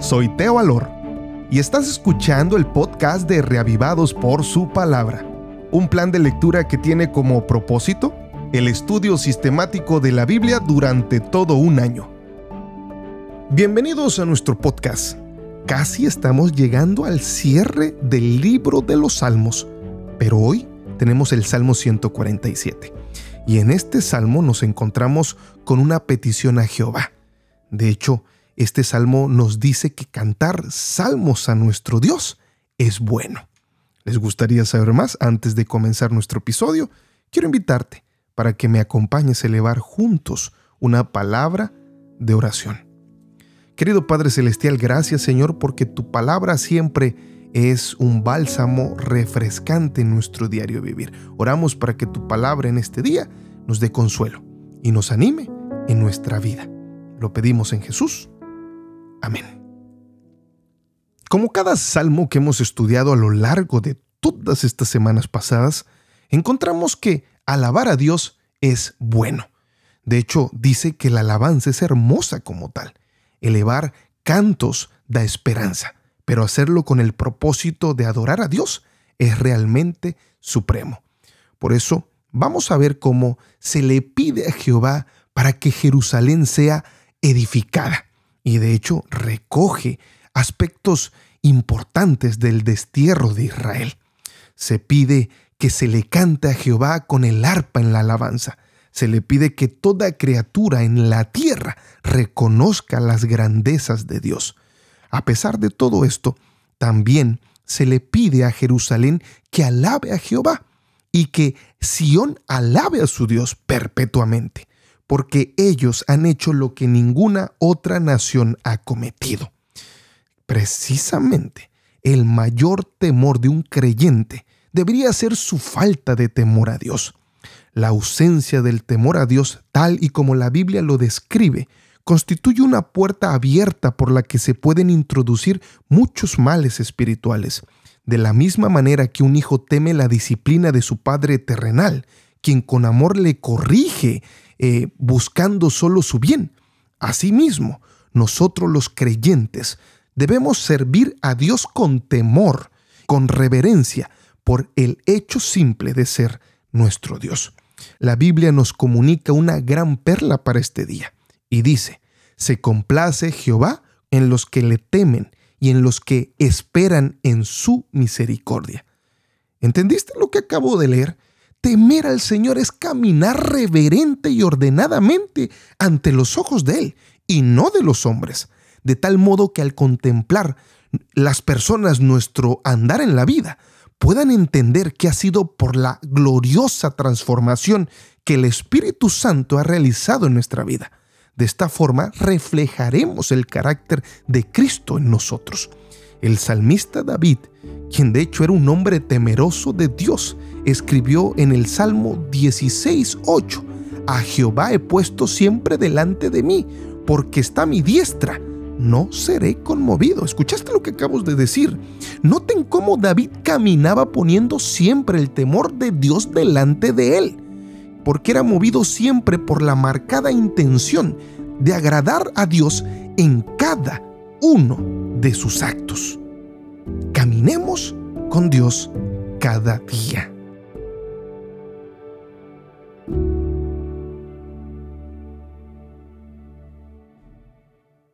soy Teo Alor y estás escuchando el podcast de Reavivados por su palabra, un plan de lectura que tiene como propósito el estudio sistemático de la Biblia durante todo un año. Bienvenidos a nuestro podcast. Casi estamos llegando al cierre del libro de los Salmos, pero hoy tenemos el Salmo 147. Y en este salmo nos encontramos con una petición a Jehová. De hecho, este salmo nos dice que cantar salmos a nuestro Dios es bueno. ¿Les gustaría saber más antes de comenzar nuestro episodio? Quiero invitarte para que me acompañes a elevar juntos una palabra de oración. Querido Padre Celestial, gracias Señor porque tu palabra siempre es un bálsamo refrescante en nuestro diario vivir. Oramos para que tu palabra en este día nos dé consuelo y nos anime en nuestra vida. Lo pedimos en Jesús. Amén. Como cada salmo que hemos estudiado a lo largo de todas estas semanas pasadas, encontramos que alabar a Dios es bueno. De hecho, dice que la alabanza es hermosa como tal. Elevar cantos da esperanza, pero hacerlo con el propósito de adorar a Dios es realmente supremo. Por eso, vamos a ver cómo se le pide a Jehová para que Jerusalén sea edificada y de hecho recoge aspectos importantes del destierro de Israel. Se pide que se le cante a Jehová con el arpa en la alabanza. Se le pide que toda criatura en la tierra reconozca las grandezas de Dios. A pesar de todo esto, también se le pide a Jerusalén que alabe a Jehová y que Sión alabe a su Dios perpetuamente porque ellos han hecho lo que ninguna otra nación ha cometido. Precisamente, el mayor temor de un creyente debería ser su falta de temor a Dios. La ausencia del temor a Dios, tal y como la Biblia lo describe, constituye una puerta abierta por la que se pueden introducir muchos males espirituales. De la misma manera que un hijo teme la disciplina de su padre terrenal, quien con amor le corrige eh, buscando solo su bien. Asimismo, nosotros los creyentes debemos servir a Dios con temor, con reverencia, por el hecho simple de ser nuestro Dios. La Biblia nos comunica una gran perla para este día y dice, se complace Jehová en los que le temen y en los que esperan en su misericordia. ¿Entendiste lo que acabo de leer? Temer al Señor es caminar reverente y ordenadamente ante los ojos de Él y no de los hombres, de tal modo que al contemplar las personas nuestro andar en la vida, puedan entender que ha sido por la gloriosa transformación que el Espíritu Santo ha realizado en nuestra vida. De esta forma reflejaremos el carácter de Cristo en nosotros. El salmista David, quien de hecho era un hombre temeroso de Dios, escribió en el Salmo 16.8, A Jehová he puesto siempre delante de mí, porque está mi diestra, no seré conmovido. ¿Escuchaste lo que acabo de decir? Noten cómo David caminaba poniendo siempre el temor de Dios delante de él, porque era movido siempre por la marcada intención de agradar a Dios en cada uno de sus actos. Caminemos con Dios cada día.